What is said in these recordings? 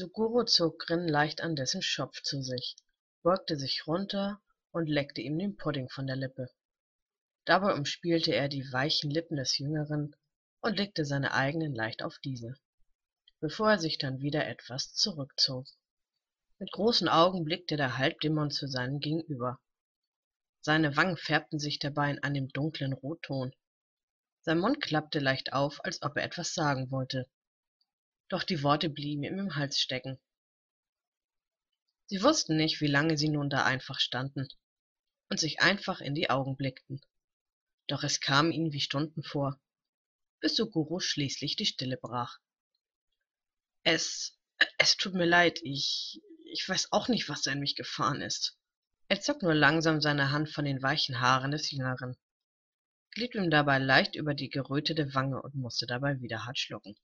Suguro zog Grin leicht an dessen Schopf zu sich, beugte sich runter und leckte ihm den Pudding von der Lippe. Dabei umspielte er die weichen Lippen des Jüngeren und legte seine eigenen leicht auf diese, bevor er sich dann wieder etwas zurückzog. Mit großen Augen blickte der Halbdämon zu seinem Gegenüber. Seine Wangen färbten sich dabei in einem dunklen Rotton. Sein Mund klappte leicht auf, als ob er etwas sagen wollte. Doch die Worte blieben ihm im Hals stecken. Sie wussten nicht, wie lange sie nun da einfach standen und sich einfach in die Augen blickten. Doch es kam ihnen wie Stunden vor, bis Suguro schließlich die Stille brach. Es, es tut mir leid, ich, ich weiß auch nicht, was da in mich gefahren ist. Er zog nur langsam seine Hand von den weichen Haaren des Jüngeren, glitt ihm dabei leicht über die gerötete Wange und musste dabei wieder hart schlucken.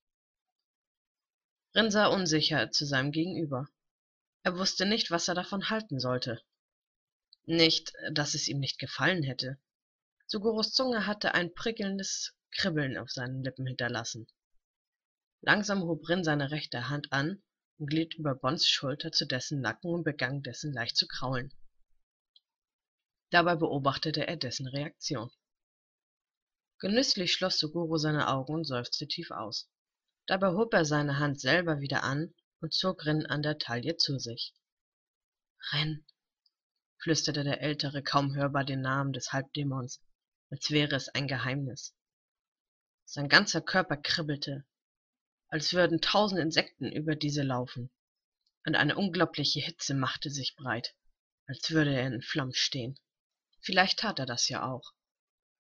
Rin sah unsicher zu seinem Gegenüber. Er wusste nicht, was er davon halten sollte. Nicht, dass es ihm nicht gefallen hätte. Suguros Zunge hatte ein prickelndes Kribbeln auf seinen Lippen hinterlassen. Langsam hob Rin seine rechte Hand an und glitt über Bons Schulter zu dessen Nacken und begann dessen leicht zu kraulen. Dabei beobachtete er dessen Reaktion. Genüsslich schloss Suguro seine Augen und seufzte tief aus. Dabei hob er seine Hand selber wieder an und zog Rin an der Taille zu sich. Rin, flüsterte der Ältere kaum hörbar den Namen des Halbdämons, als wäre es ein Geheimnis. Sein ganzer Körper kribbelte, als würden tausend Insekten über diese laufen, und eine unglaubliche Hitze machte sich breit, als würde er in Flammen stehen. Vielleicht tat er das ja auch.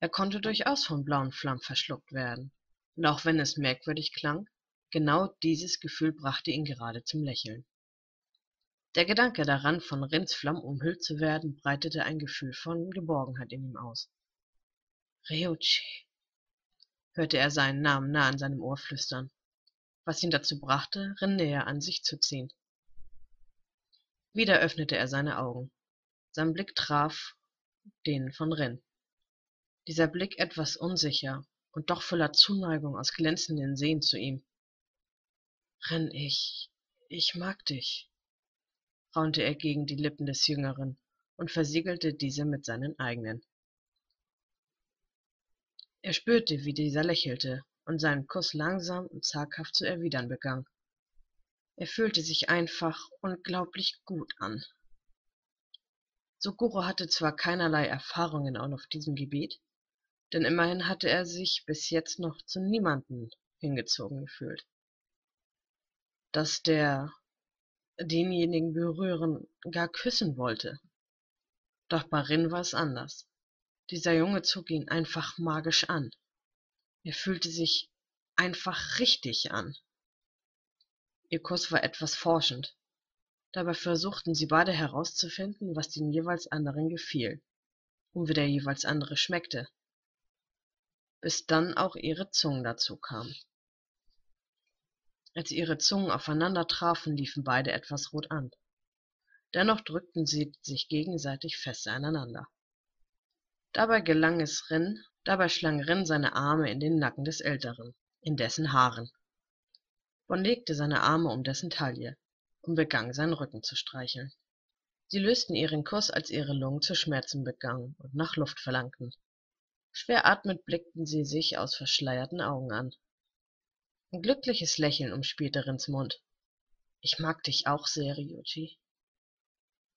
Er konnte durchaus von blauen Flammen verschluckt werden, und auch wenn es merkwürdig klang, genau dieses Gefühl brachte ihn gerade zum Lächeln. Der Gedanke daran, von Rins Flammen umhüllt zu werden, breitete ein Gefühl von Geborgenheit in ihm aus. Ryuchi, hörte er seinen Namen nah an seinem Ohr flüstern, was ihn dazu brachte, Rin näher an sich zu ziehen. Wieder öffnete er seine Augen. Sein Blick traf den von Rin. Dieser Blick etwas unsicher und doch voller Zuneigung aus glänzenden Sehen zu ihm. Rin, ich, ich mag dich, raunte er gegen die Lippen des Jüngeren und versiegelte diese mit seinen eigenen. Er spürte, wie dieser lächelte und seinen Kuss langsam und zaghaft zu erwidern begann. Er fühlte sich einfach unglaublich gut an. Suguro hatte zwar keinerlei Erfahrungen auf diesem Gebiet, denn immerhin hatte er sich bis jetzt noch zu niemanden hingezogen gefühlt. Dass der denjenigen berühren, gar küssen wollte. Doch bei Rin war es anders. Dieser Junge zog ihn einfach magisch an. Er fühlte sich einfach richtig an. Ihr Kuss war etwas forschend. Dabei versuchten sie beide herauszufinden, was dem jeweils anderen gefiel und wie der jeweils andere schmeckte, bis dann auch ihre Zungen dazu kamen. Als ihre Zungen aufeinander trafen, liefen beide etwas rot an. Dennoch drückten sie sich gegenseitig fest aneinander. Dabei gelang es Rin, dabei schlang Rin seine Arme in den Nacken des Älteren, in dessen Haaren. Bon legte seine Arme um dessen Taille und begann seinen Rücken zu streicheln. Sie lösten ihren Kuss, als ihre Lungen zu schmerzen begannen und nach Luft verlangten. Schwer atmend blickten sie sich aus verschleierten Augen an. Ein glückliches Lächeln umspielte Rins Mund. Ich mag dich auch sehr, Ryuji,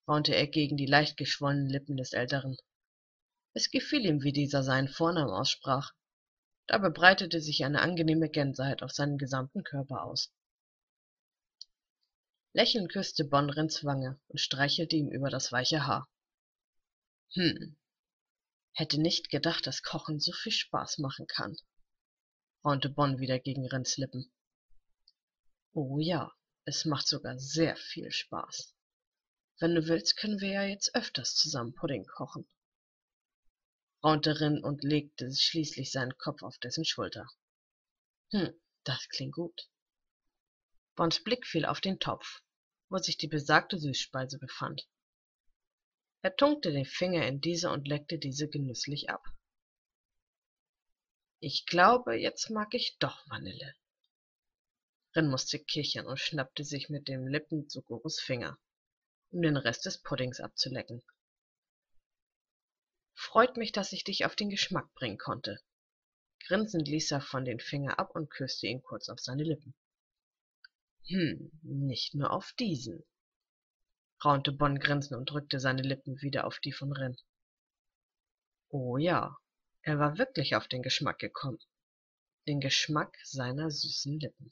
raunte er gegen die leicht geschwollenen Lippen des Älteren. Es gefiel ihm, wie dieser seinen Vornamen aussprach. Dabei breitete sich eine angenehme Gänseheit auf seinen gesamten Körper aus. Lächelnd küsste Bon Rins Wange und streichelte ihm über das weiche Haar. Hm, hätte nicht gedacht, dass Kochen so viel Spaß machen kann raunte Bon wieder gegen Rens Lippen. Oh ja, es macht sogar sehr viel Spaß. Wenn du willst, können wir ja jetzt öfters zusammen Pudding kochen, raunte Rin und legte schließlich seinen Kopf auf dessen Schulter. Hm, das klingt gut. Bons Blick fiel auf den Topf, wo sich die besagte Süßspeise befand. Er tunkte den Finger in diese und leckte diese genüsslich ab. Ich glaube, jetzt mag ich doch Vanille. Rin musste kichern und schnappte sich mit den Lippen Sugorus Finger, um den Rest des Puddings abzulecken. Freut mich, dass ich dich auf den Geschmack bringen konnte. Grinsend ließ er von den Finger ab und küsste ihn kurz auf seine Lippen. Hm, nicht nur auf diesen, raunte Bonn grinsend und drückte seine Lippen wieder auf die von Rin. Oh ja, er war wirklich auf den Geschmack gekommen. Den Geschmack seiner süßen Lippen.